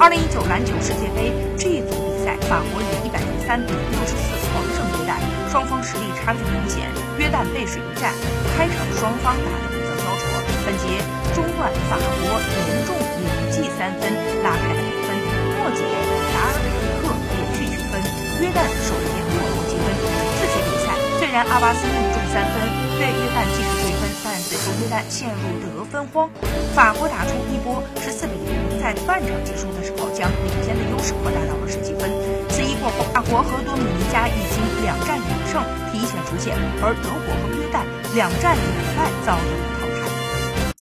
二零一九篮球世界杯 G 组比赛，法国以一百零三比六十四狂胜约旦，双方实力差距明显，约旦背水一战，开场双方打得比较焦灼。本节中段，法国严重连记三分拉开了比分，末节达尔凯克连续取分，约旦首节落后积分。四节比赛，虽然阿巴斯命中三分，对约旦继续追分，但最后约旦陷入得分荒，法国打出一波十四，半场结束的时候将领先的优势扩大到了十几分。此役过后，法国和多米尼加已经两战两胜，提前出线，而德国和约旦两战两败，遭遇。